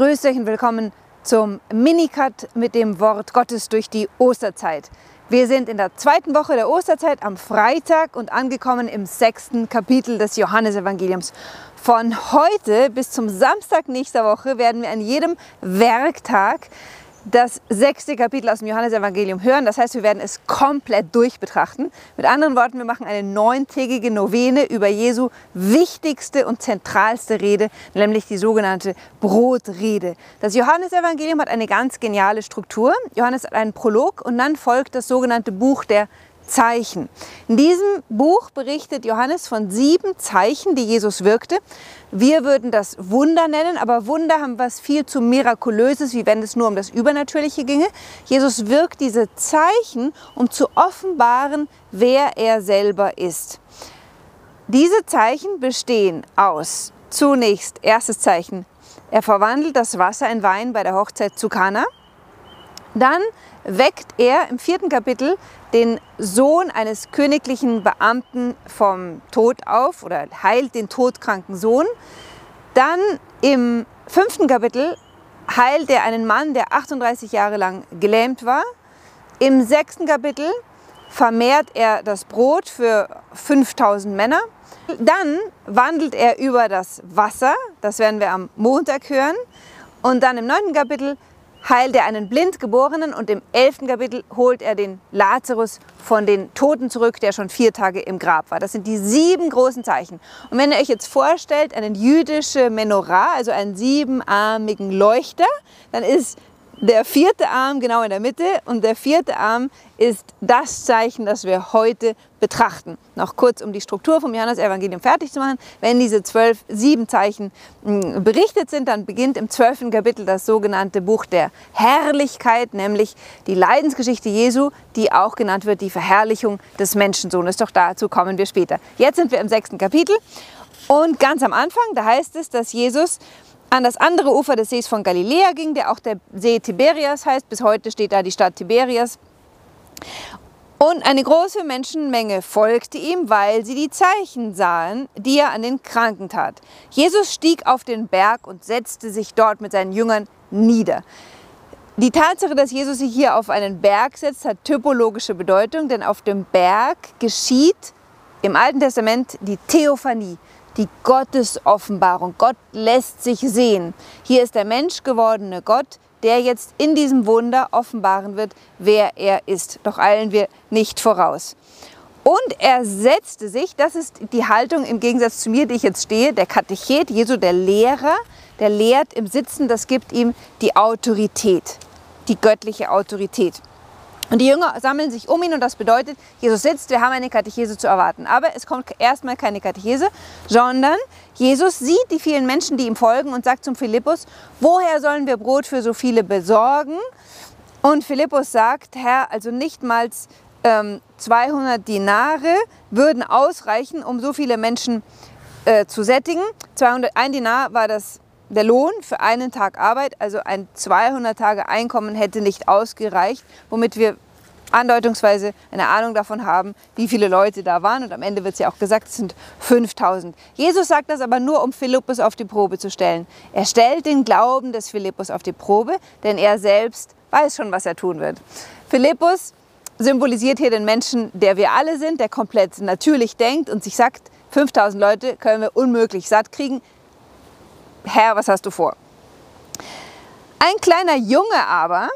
Grüß euch und willkommen zum Minicut mit dem Wort Gottes durch die Osterzeit. Wir sind in der zweiten Woche der Osterzeit am Freitag und angekommen im sechsten Kapitel des Johannesevangeliums. Von heute bis zum Samstag nächster Woche werden wir an jedem Werktag das sechste Kapitel aus dem Johannesevangelium hören. Das heißt, wir werden es komplett durchbetrachten. Mit anderen Worten, wir machen eine neuntägige Novene über Jesu wichtigste und zentralste Rede, nämlich die sogenannte Brotrede. Das Johannesevangelium hat eine ganz geniale Struktur. Johannes hat einen Prolog und dann folgt das sogenannte Buch der Zeichen. In diesem Buch berichtet Johannes von sieben Zeichen, die Jesus wirkte. Wir würden das Wunder nennen, aber Wunder haben was viel zu mirakulöses, wie wenn es nur um das Übernatürliche ginge. Jesus wirkt diese Zeichen, um zu offenbaren, wer er selber ist. Diese Zeichen bestehen aus zunächst erstes Zeichen. Er verwandelt das Wasser in Wein bei der Hochzeit zu Kana. Dann weckt er im vierten Kapitel den Sohn eines königlichen Beamten vom Tod auf oder heilt den todkranken Sohn. Dann im fünften Kapitel heilt er einen Mann, der 38 Jahre lang gelähmt war. Im sechsten Kapitel vermehrt er das Brot für 5000 Männer. Dann wandelt er über das Wasser, das werden wir am Montag hören. Und dann im neunten Kapitel heilt er einen Blindgeborenen und im elften Kapitel holt er den Lazarus von den Toten zurück, der schon vier Tage im Grab war. Das sind die sieben großen Zeichen. Und wenn ihr euch jetzt vorstellt, einen jüdischen Menorah, also einen siebenarmigen Leuchter, dann ist der vierte Arm genau in der Mitte und der vierte Arm ist das Zeichen, das wir heute betrachten. Noch kurz, um die Struktur vom Johannes-Evangelium fertig zu machen. Wenn diese zwölf, sieben Zeichen hm, berichtet sind, dann beginnt im zwölften Kapitel das sogenannte Buch der Herrlichkeit, nämlich die Leidensgeschichte Jesu, die auch genannt wird die Verherrlichung des Menschensohnes. Doch dazu kommen wir später. Jetzt sind wir im sechsten Kapitel und ganz am Anfang, da heißt es, dass Jesus an das andere Ufer des Sees von Galiläa ging, der auch der See Tiberias heißt. Bis heute steht da die Stadt Tiberias. Und eine große Menschenmenge folgte ihm, weil sie die Zeichen sahen, die er an den Kranken tat. Jesus stieg auf den Berg und setzte sich dort mit seinen Jüngern nieder. Die Tatsache, dass Jesus sich hier auf einen Berg setzt, hat typologische Bedeutung, denn auf dem Berg geschieht im Alten Testament die Theophanie, die Gottesoffenbarung. Gott lässt sich sehen. Hier ist der menschgewordene Gott, der jetzt in diesem Wunder offenbaren wird, wer er ist. Doch eilen wir nicht voraus. Und er setzte sich, das ist die Haltung im Gegensatz zu mir, die ich jetzt stehe, der Katechet, Jesu, der Lehrer, der lehrt im Sitzen, das gibt ihm die Autorität, die göttliche Autorität. Und die Jünger sammeln sich um ihn und das bedeutet, Jesus sitzt, wir haben eine Katechese zu erwarten. Aber es kommt erstmal keine Katechese, sondern Jesus sieht die vielen Menschen, die ihm folgen und sagt zum Philippus, woher sollen wir Brot für so viele besorgen? Und Philippus sagt, Herr, also nicht mal ähm, 200 Dinare würden ausreichen, um so viele Menschen äh, zu sättigen. 200, ein Dinar war das der Lohn für einen Tag Arbeit, also ein 200 Tage Einkommen, hätte nicht ausgereicht, womit wir andeutungsweise eine Ahnung davon haben, wie viele Leute da waren. Und am Ende wird es ja auch gesagt, es sind 5000. Jesus sagt das aber nur, um Philippus auf die Probe zu stellen. Er stellt den Glauben des Philippus auf die Probe, denn er selbst weiß schon, was er tun wird. Philippus symbolisiert hier den Menschen, der wir alle sind, der komplett natürlich denkt und sich sagt, 5000 Leute können wir unmöglich satt kriegen. Herr, was hast du vor? Ein kleiner Junge aber,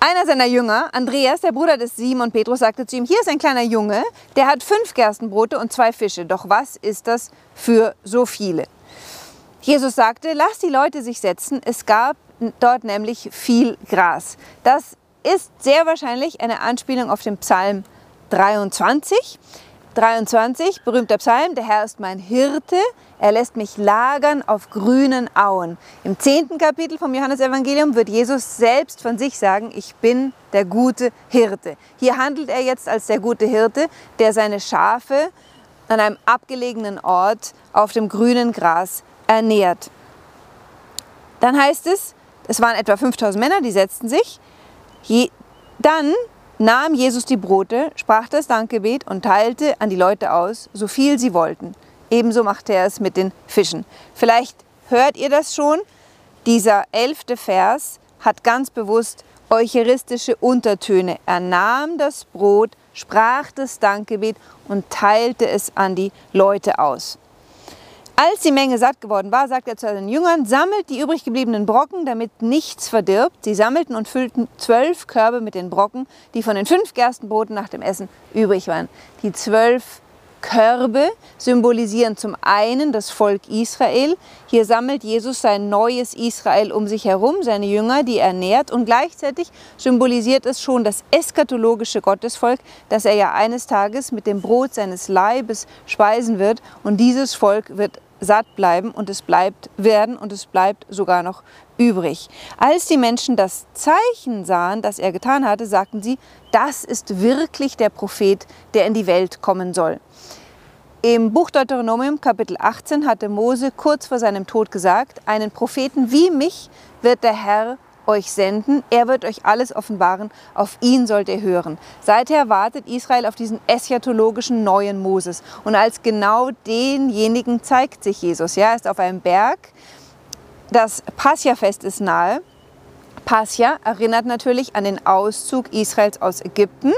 einer seiner Jünger, Andreas, der Bruder des Simon Petrus, sagte zu ihm, hier ist ein kleiner Junge, der hat fünf Gerstenbrote und zwei Fische. Doch was ist das für so viele? Jesus sagte, lass die Leute sich setzen. Es gab dort nämlich viel Gras. Das ist sehr wahrscheinlich eine Anspielung auf den Psalm 23. 23, berühmter Psalm, der Herr ist mein Hirte, er lässt mich lagern auf grünen Auen. Im zehnten Kapitel vom Johannesevangelium wird Jesus selbst von sich sagen, ich bin der gute Hirte. Hier handelt er jetzt als der gute Hirte, der seine Schafe an einem abgelegenen Ort auf dem grünen Gras ernährt. Dann heißt es, es waren etwa 5000 Männer, die setzten sich. Dann nahm Jesus die Brote, sprach das Dankgebet und teilte an die Leute aus, so viel sie wollten. Ebenso machte er es mit den Fischen. Vielleicht hört ihr das schon? Dieser elfte Vers hat ganz bewusst eucharistische Untertöne. Er nahm das Brot, sprach das Dankgebet und teilte es an die Leute aus. Als die Menge satt geworden war, sagte er zu seinen Jüngern, sammelt die übrig gebliebenen Brocken, damit nichts verdirbt. Sie sammelten und füllten zwölf Körbe mit den Brocken, die von den fünf Gerstenbroten nach dem Essen übrig waren. Die zwölf Körbe symbolisieren zum einen das Volk Israel. Hier sammelt Jesus sein neues Israel um sich herum, seine Jünger, die er nährt. Und gleichzeitig symbolisiert es schon das eskatologische Gottesvolk, das er ja eines Tages mit dem Brot seines Leibes speisen wird. Und dieses Volk wird satt bleiben und es bleibt werden und es bleibt sogar noch übrig. Als die Menschen das Zeichen sahen, das er getan hatte, sagten sie, das ist wirklich der Prophet, der in die Welt kommen soll. Im Buch Deuteronomium Kapitel 18 hatte Mose kurz vor seinem Tod gesagt, einen Propheten wie mich wird der Herr euch senden, er wird euch alles offenbaren, auf ihn sollt ihr hören. Seither wartet Israel auf diesen eschatologischen neuen Moses und als genau denjenigen zeigt sich Jesus. Ja, er ist auf einem Berg, das Pascha-Fest ist nahe. Pascha erinnert natürlich an den Auszug Israels aus Ägypten,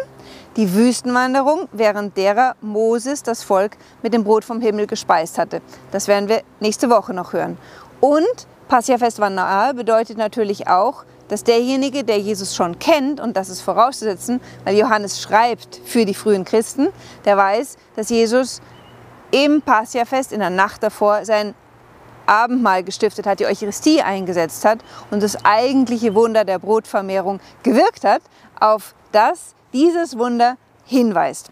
die Wüstenwanderung, während derer Moses das Volk mit dem Brot vom Himmel gespeist hatte. Das werden wir nächste Woche noch hören. Und Passiafest war bedeutet natürlich auch, dass derjenige, der Jesus schon kennt, und das ist vorauszusetzen, weil Johannes schreibt für die frühen Christen, der weiß, dass Jesus im Passiafest in der Nacht davor sein Abendmahl gestiftet hat, die Eucharistie eingesetzt hat und das eigentliche Wunder der Brotvermehrung gewirkt hat, auf das dieses Wunder hinweist.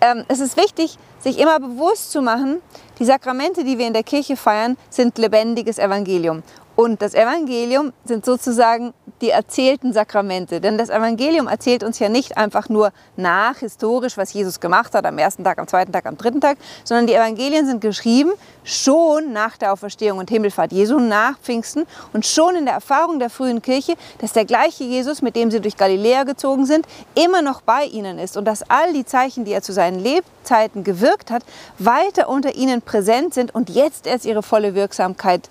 Ähm, es ist wichtig, sich immer bewusst zu machen, die Sakramente, die wir in der Kirche feiern, sind lebendiges Evangelium. Und das Evangelium sind sozusagen die erzählten Sakramente. Denn das Evangelium erzählt uns ja nicht einfach nur nach, historisch, was Jesus gemacht hat, am ersten Tag, am zweiten Tag, am dritten Tag, sondern die Evangelien sind geschrieben schon nach der Auferstehung und Himmelfahrt Jesu, nach Pfingsten und schon in der Erfahrung der frühen Kirche, dass der gleiche Jesus, mit dem sie durch Galiläa gezogen sind, immer noch bei ihnen ist und dass all die Zeichen, die er zu seinen Lebzeiten gewirkt hat, weiter unter ihnen präsent sind und jetzt erst ihre volle Wirksamkeit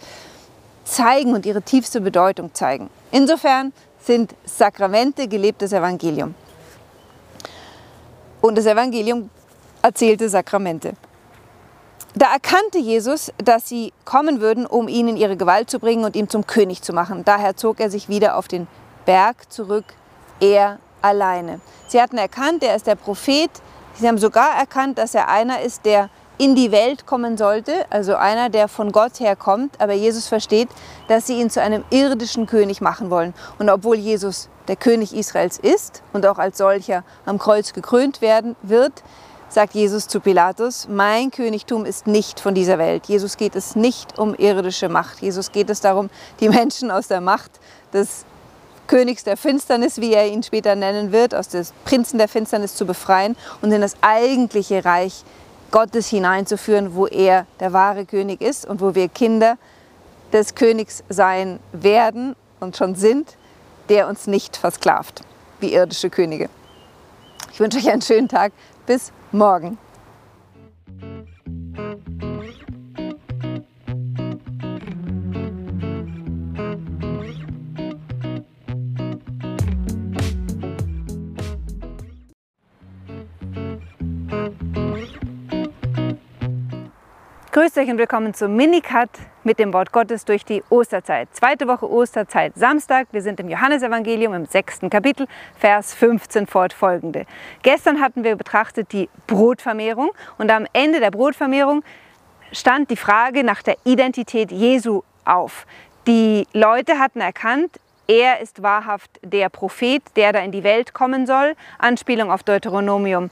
zeigen und ihre tiefste Bedeutung zeigen. Insofern sind Sakramente gelebtes Evangelium. Und das Evangelium erzählte Sakramente. Da erkannte Jesus, dass sie kommen würden, um ihn in ihre Gewalt zu bringen und ihn zum König zu machen. Daher zog er sich wieder auf den Berg zurück, er alleine. Sie hatten erkannt, er ist der Prophet. Sie haben sogar erkannt, dass er einer ist, der in die Welt kommen sollte, also einer, der von Gott herkommt, aber Jesus versteht, dass sie ihn zu einem irdischen König machen wollen. Und obwohl Jesus der König Israels ist und auch als solcher am Kreuz gekrönt werden wird, sagt Jesus zu Pilatus, mein Königtum ist nicht von dieser Welt. Jesus geht es nicht um irdische Macht. Jesus geht es darum, die Menschen aus der Macht des Königs der Finsternis, wie er ihn später nennen wird, aus des Prinzen der Finsternis zu befreien und in das eigentliche Reich Gottes hineinzuführen, wo er der wahre König ist und wo wir Kinder des Königs sein werden und schon sind, der uns nicht versklavt, wie irdische Könige. Ich wünsche euch einen schönen Tag. Bis morgen. Grüßt euch und willkommen zum Minicut mit dem Wort Gottes durch die Osterzeit. Zweite Woche Osterzeit, Samstag. Wir sind im Johannesevangelium im sechsten Kapitel, Vers 15 fortfolgende. Gestern hatten wir betrachtet die Brotvermehrung und am Ende der Brotvermehrung stand die Frage nach der Identität Jesu auf. Die Leute hatten erkannt, er ist wahrhaft der Prophet, der da in die Welt kommen soll. Anspielung auf Deuteronomium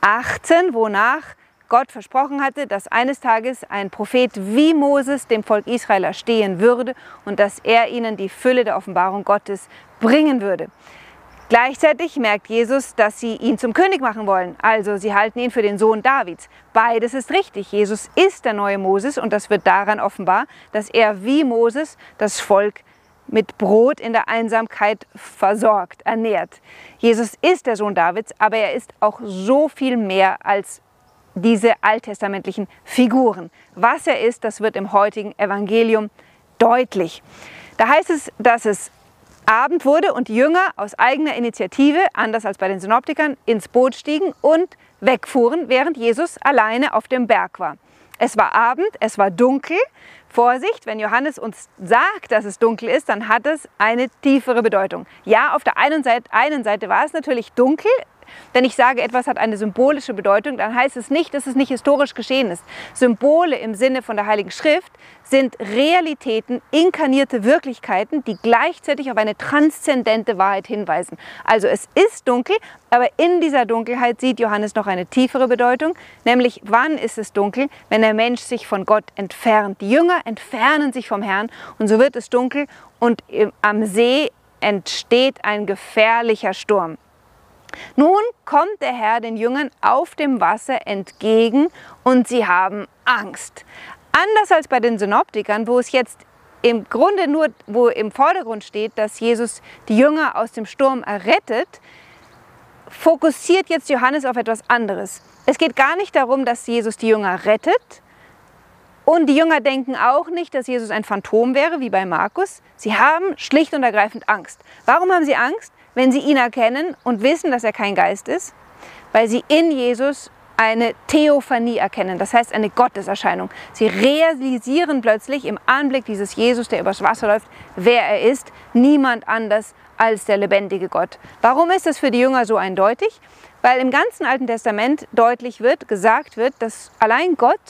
18, wonach Gott versprochen hatte, dass eines Tages ein Prophet wie Moses dem Volk Israel erstehen würde und dass er ihnen die Fülle der Offenbarung Gottes bringen würde. Gleichzeitig merkt Jesus, dass sie ihn zum König machen wollen. Also sie halten ihn für den Sohn Davids. Beides ist richtig. Jesus ist der neue Moses und das wird daran offenbar, dass er wie Moses das Volk mit Brot in der Einsamkeit versorgt, ernährt. Jesus ist der Sohn Davids, aber er ist auch so viel mehr als diese alttestamentlichen Figuren. Was er ist, das wird im heutigen Evangelium deutlich. Da heißt es, dass es Abend wurde und die Jünger aus eigener Initiative, anders als bei den Synoptikern, ins Boot stiegen und wegfuhren, während Jesus alleine auf dem Berg war. Es war Abend, es war dunkel. Vorsicht, wenn Johannes uns sagt, dass es dunkel ist, dann hat es eine tiefere Bedeutung. Ja, auf der einen Seite, einen Seite war es natürlich dunkel, wenn ich sage, etwas hat eine symbolische Bedeutung, dann heißt es nicht, dass es nicht historisch geschehen ist. Symbole im Sinne von der Heiligen Schrift sind Realitäten, inkarnierte Wirklichkeiten, die gleichzeitig auf eine transzendente Wahrheit hinweisen. Also es ist dunkel, aber in dieser Dunkelheit sieht Johannes noch eine tiefere Bedeutung, nämlich wann ist es dunkel, wenn der Mensch sich von Gott entfernt. Die Jünger entfernen sich vom Herrn und so wird es dunkel und am See entsteht ein gefährlicher Sturm. Nun kommt der Herr den Jüngern auf dem Wasser entgegen und sie haben Angst. Anders als bei den Synoptikern, wo es jetzt im Grunde nur, wo im Vordergrund steht, dass Jesus die Jünger aus dem Sturm errettet, fokussiert jetzt Johannes auf etwas anderes. Es geht gar nicht darum, dass Jesus die Jünger rettet. Und die Jünger denken auch nicht, dass Jesus ein Phantom wäre, wie bei Markus. Sie haben schlicht und ergreifend Angst. Warum haben sie Angst? Wenn sie ihn erkennen und wissen, dass er kein Geist ist, weil sie in Jesus eine Theophanie erkennen, das heißt eine Gotteserscheinung. Sie realisieren plötzlich im Anblick dieses Jesus, der übers Wasser läuft, wer er ist, niemand anders als der lebendige Gott. Warum ist das für die Jünger so eindeutig? Weil im ganzen Alten Testament deutlich wird, gesagt wird, dass allein Gott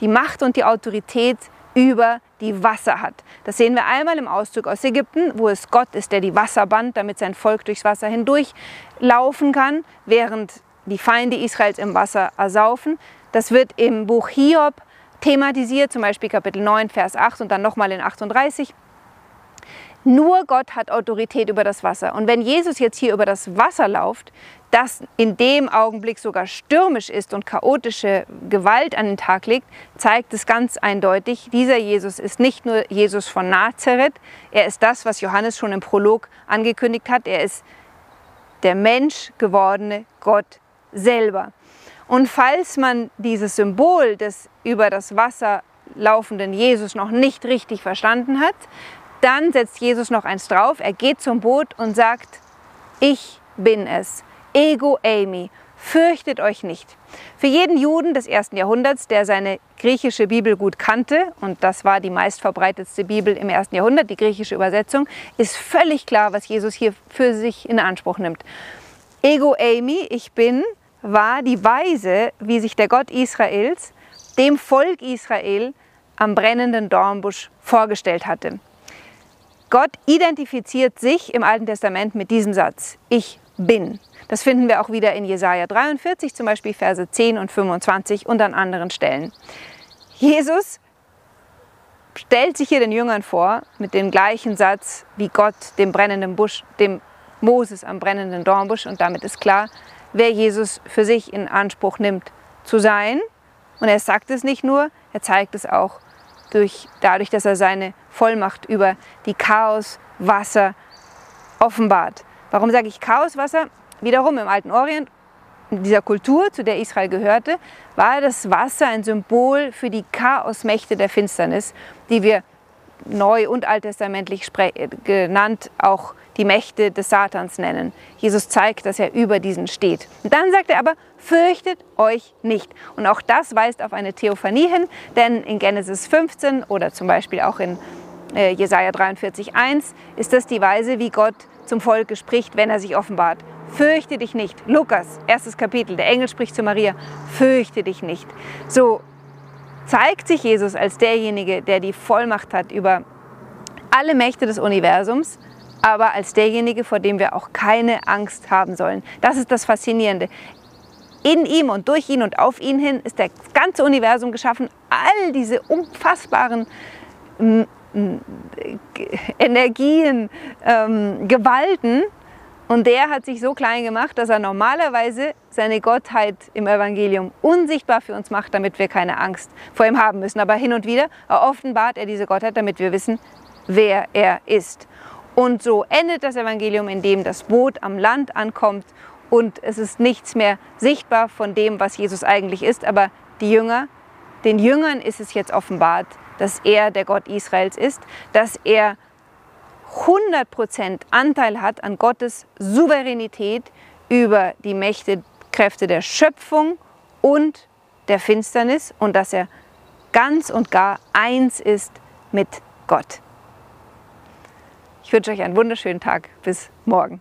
die Macht und die Autorität über die Wasser hat. Das sehen wir einmal im Auszug aus Ägypten, wo es Gott ist, der die Wasser band, damit sein Volk durchs Wasser hindurch laufen kann, während die Feinde Israels im Wasser ersaufen. Das wird im Buch Hiob thematisiert, zum Beispiel Kapitel 9, Vers 8 und dann nochmal in 38. Nur Gott hat Autorität über das Wasser. Und wenn Jesus jetzt hier über das Wasser läuft, das in dem Augenblick sogar stürmisch ist und chaotische Gewalt an den Tag legt, zeigt es ganz eindeutig, dieser Jesus ist nicht nur Jesus von Nazareth, er ist das, was Johannes schon im Prolog angekündigt hat, er ist der Mensch gewordene Gott selber. Und falls man dieses Symbol des über das Wasser laufenden Jesus noch nicht richtig verstanden hat, dann setzt Jesus noch eins drauf. Er geht zum Boot und sagt, ich bin es. Ego Amy. Fürchtet euch nicht. Für jeden Juden des ersten Jahrhunderts, der seine griechische Bibel gut kannte, und das war die meistverbreitetste Bibel im ersten Jahrhundert, die griechische Übersetzung, ist völlig klar, was Jesus hier für sich in Anspruch nimmt. Ego Amy, ich bin, war die Weise, wie sich der Gott Israels dem Volk Israel am brennenden Dornbusch vorgestellt hatte. Gott identifiziert sich im Alten Testament mit diesem Satz, ich bin. Das finden wir auch wieder in Jesaja 43, zum Beispiel Verse 10 und 25 und an anderen Stellen. Jesus stellt sich hier den Jüngern vor mit dem gleichen Satz wie Gott dem brennenden Busch, dem Moses am brennenden Dornbusch und damit ist klar, wer Jesus für sich in Anspruch nimmt zu sein. Und er sagt es nicht nur, er zeigt es auch durch, dadurch, dass er seine Vollmacht über die Chaoswasser offenbart. Warum sage ich Chaoswasser? Wiederum im alten Orient, in dieser Kultur, zu der Israel gehörte, war das Wasser ein Symbol für die Chaosmächte der Finsternis, die wir neu- und alttestamentlich genannt auch die Mächte des Satans nennen. Jesus zeigt, dass er über diesen steht. Und dann sagt er aber, fürchtet euch nicht. Und auch das weist auf eine Theophanie hin, denn in Genesis 15 oder zum Beispiel auch in äh, Jesaja 43,1 ist das die Weise, wie Gott zum Volke spricht, wenn er sich offenbart. Fürchte dich nicht. Lukas, erstes Kapitel, der Engel spricht zu Maria, fürchte dich nicht. So zeigt sich Jesus als derjenige, der die Vollmacht hat über alle Mächte des Universums, aber als derjenige, vor dem wir auch keine Angst haben sollen. Das ist das Faszinierende. In ihm und durch ihn und auf ihn hin ist das ganze Universum geschaffen. All diese unfassbaren Energien, ähm, Gewalten. Und der hat sich so klein gemacht, dass er normalerweise seine Gottheit im Evangelium unsichtbar für uns macht, damit wir keine Angst vor ihm haben müssen. Aber hin und wieder offenbart er diese Gottheit, damit wir wissen, wer er ist. Und so endet das Evangelium, indem das Boot am Land ankommt und es ist nichts mehr sichtbar von dem, was Jesus eigentlich ist, aber die Jünger, den Jüngern ist es jetzt offenbart, dass er der Gott Israels ist, dass er 100% Anteil hat an Gottes Souveränität über die Mächte, Kräfte der Schöpfung und der Finsternis und dass er ganz und gar eins ist mit Gott. Ich wünsche euch einen wunderschönen Tag. Bis morgen.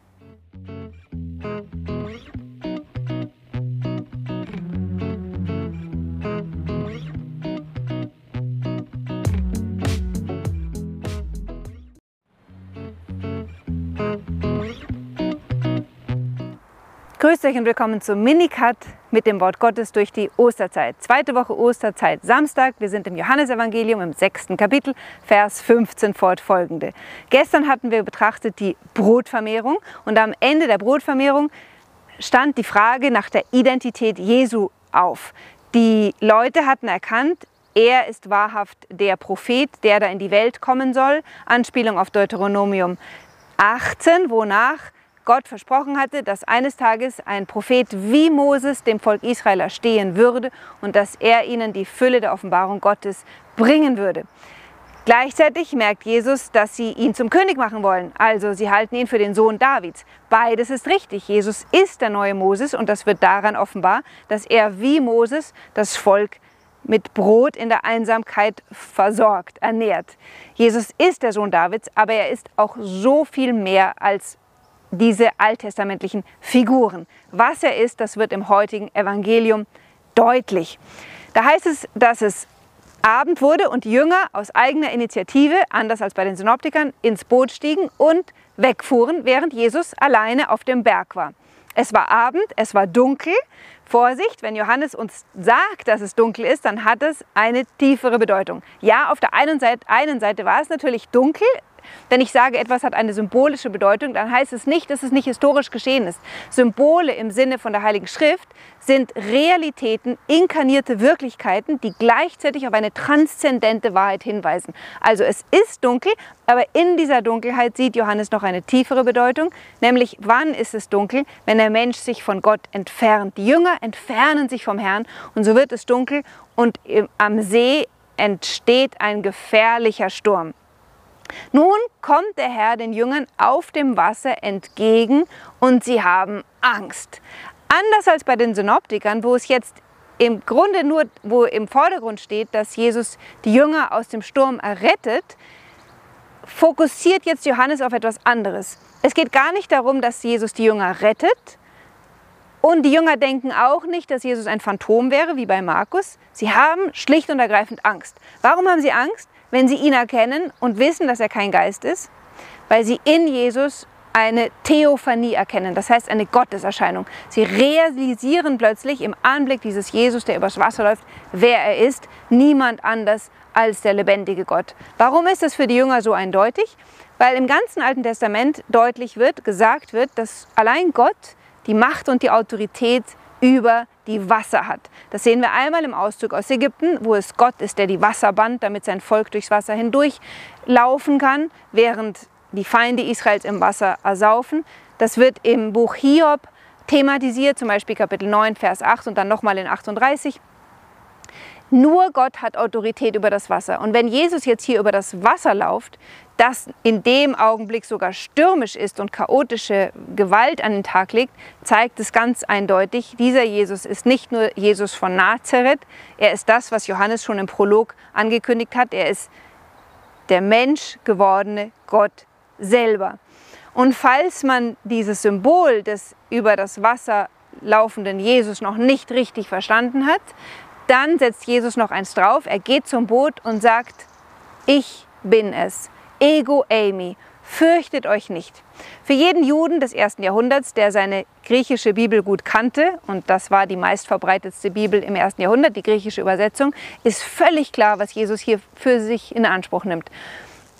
Grüßt euch und willkommen zum Minicut mit dem Wort Gottes durch die Osterzeit. Zweite Woche Osterzeit, Samstag. Wir sind im Johannesevangelium im sechsten Kapitel, Vers 15 fortfolgende. Gestern hatten wir betrachtet die Brotvermehrung und am Ende der Brotvermehrung stand die Frage nach der Identität Jesu auf. Die Leute hatten erkannt, er ist wahrhaft der Prophet, der da in die Welt kommen soll. Anspielung auf Deuteronomium 18, wonach Gott versprochen hatte, dass eines Tages ein Prophet wie Moses dem Volk Israel erstehen würde und dass er ihnen die Fülle der Offenbarung Gottes bringen würde. Gleichzeitig merkt Jesus, dass sie ihn zum König machen wollen. Also sie halten ihn für den Sohn Davids. Beides ist richtig. Jesus ist der neue Moses und das wird daran offenbar, dass er wie Moses das Volk mit Brot in der Einsamkeit versorgt, ernährt. Jesus ist der Sohn Davids, aber er ist auch so viel mehr als diese alttestamentlichen Figuren. Was er ist, das wird im heutigen Evangelium deutlich. Da heißt es, dass es Abend wurde und die Jünger aus eigener Initiative, anders als bei den Synoptikern, ins Boot stiegen und wegfuhren, während Jesus alleine auf dem Berg war. Es war Abend, es war dunkel. Vorsicht, wenn Johannes uns sagt, dass es dunkel ist, dann hat es eine tiefere Bedeutung. Ja, auf der einen Seite, einen Seite war es natürlich dunkel, wenn ich sage, etwas hat eine symbolische Bedeutung, dann heißt es nicht, dass es nicht historisch geschehen ist. Symbole im Sinne von der Heiligen Schrift sind Realitäten, inkarnierte Wirklichkeiten, die gleichzeitig auf eine transzendente Wahrheit hinweisen. Also es ist dunkel, aber in dieser Dunkelheit sieht Johannes noch eine tiefere Bedeutung, nämlich wann ist es dunkel, wenn der Mensch sich von Gott entfernt. Die Jünger entfernen sich vom Herrn und so wird es dunkel und am See entsteht ein gefährlicher Sturm. Nun kommt der Herr den Jüngern auf dem Wasser entgegen und sie haben Angst. Anders als bei den Synoptikern, wo es jetzt im Grunde nur, wo im Vordergrund steht, dass Jesus die Jünger aus dem Sturm errettet, fokussiert jetzt Johannes auf etwas anderes. Es geht gar nicht darum, dass Jesus die Jünger rettet. Und die Jünger denken auch nicht, dass Jesus ein Phantom wäre, wie bei Markus. Sie haben schlicht und ergreifend Angst. Warum haben sie Angst? Wenn sie ihn erkennen und wissen, dass er kein Geist ist, weil sie in Jesus eine Theophanie erkennen, das heißt eine Gotteserscheinung. Sie realisieren plötzlich im Anblick dieses Jesus, der übers Wasser läuft, wer er ist, niemand anders als der lebendige Gott. Warum ist das für die Jünger so eindeutig? Weil im ganzen Alten Testament deutlich wird, gesagt wird, dass allein Gott die Macht und die Autorität über die Wasser hat. Das sehen wir einmal im Auszug aus Ägypten, wo es Gott ist, der die Wasser band, damit sein Volk durchs Wasser hindurch laufen kann, während die Feinde Israels im Wasser ersaufen. Das wird im Buch Hiob thematisiert, zum Beispiel Kapitel 9, Vers 8 und dann nochmal in 38. Nur Gott hat Autorität über das Wasser. Und wenn Jesus jetzt hier über das Wasser läuft, das in dem Augenblick sogar stürmisch ist und chaotische Gewalt an den Tag legt, zeigt es ganz eindeutig, dieser Jesus ist nicht nur Jesus von Nazareth, er ist das, was Johannes schon im Prolog angekündigt hat, er ist der Mensch gewordene Gott selber. Und falls man dieses Symbol des über das Wasser laufenden Jesus noch nicht richtig verstanden hat, dann setzt Jesus noch eins drauf. Er geht zum Boot und sagt, ich bin es. Ego Amy. Fürchtet euch nicht. Für jeden Juden des ersten Jahrhunderts, der seine griechische Bibel gut kannte, und das war die meistverbreitetste Bibel im ersten Jahrhundert, die griechische Übersetzung, ist völlig klar, was Jesus hier für sich in Anspruch nimmt.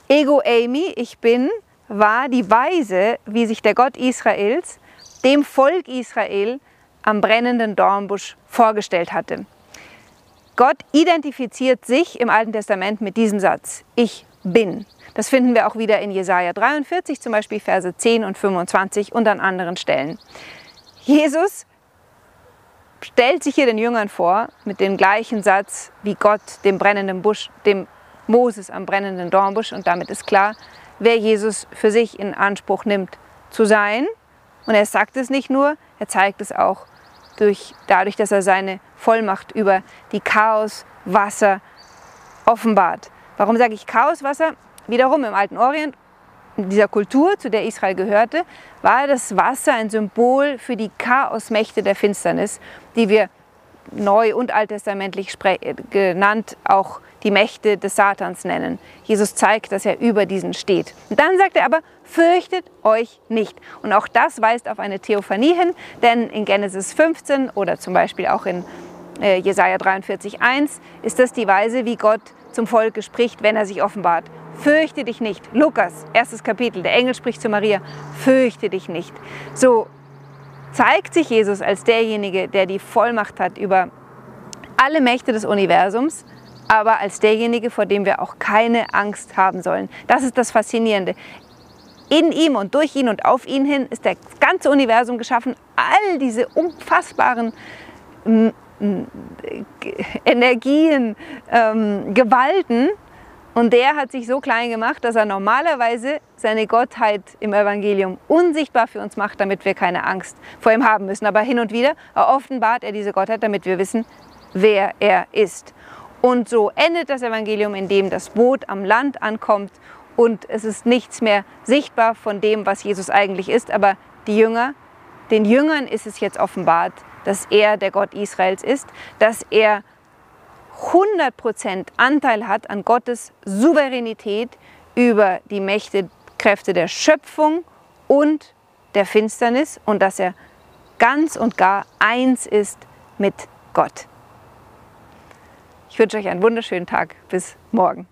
Ego Amy, ich bin, war die Weise, wie sich der Gott Israels dem Volk Israel am brennenden Dornbusch vorgestellt hatte. Gott identifiziert sich im Alten Testament mit diesem Satz, ich bin. Das finden wir auch wieder in Jesaja 43, zum Beispiel Verse 10 und 25 und an anderen Stellen. Jesus stellt sich hier den Jüngern vor mit dem gleichen Satz wie Gott dem brennenden Busch, dem Moses am brennenden Dornbusch. Und damit ist klar, wer Jesus für sich in Anspruch nimmt zu sein. Und er sagt es nicht nur, er zeigt es auch durch, dadurch, dass er seine Vollmacht über die Chaoswasser offenbart. Warum sage ich Chaoswasser? Wiederum im alten Orient, in dieser Kultur, zu der Israel gehörte, war das Wasser ein Symbol für die Chaosmächte der Finsternis, die wir neu- und alttestamentlich genannt auch die Mächte des Satans nennen. Jesus zeigt, dass er über diesen steht. Und dann sagt er aber, fürchtet euch nicht. Und auch das weist auf eine Theophanie hin, denn in Genesis 15 oder zum Beispiel auch in äh, Jesaja 43,1 ist das die Weise, wie Gott zum Volke spricht, wenn er sich offenbart. Fürchte dich nicht. Lukas, erstes Kapitel, der Engel spricht zu Maria, fürchte dich nicht. So zeigt sich Jesus als derjenige, der die Vollmacht hat über alle Mächte des Universums, aber als derjenige, vor dem wir auch keine Angst haben sollen. Das ist das Faszinierende. In ihm und durch ihn und auf ihn hin ist das ganze Universum geschaffen. All diese unfassbaren Energien, ähm, Gewalten. Und der hat sich so klein gemacht, dass er normalerweise seine Gottheit im Evangelium unsichtbar für uns macht, damit wir keine Angst vor ihm haben müssen. Aber hin und wieder offenbart er diese Gottheit, damit wir wissen, wer er ist. Und so endet das Evangelium, indem das Boot am Land ankommt und es ist nichts mehr sichtbar von dem, was Jesus eigentlich ist. Aber die Jünger, den Jüngern ist es jetzt offenbart, dass er der Gott Israels ist, dass er 100% Anteil hat an Gottes Souveränität über die Mächte, Kräfte der Schöpfung und der Finsternis und dass er ganz und gar eins ist mit Gott. Ich wünsche euch einen wunderschönen Tag. Bis morgen.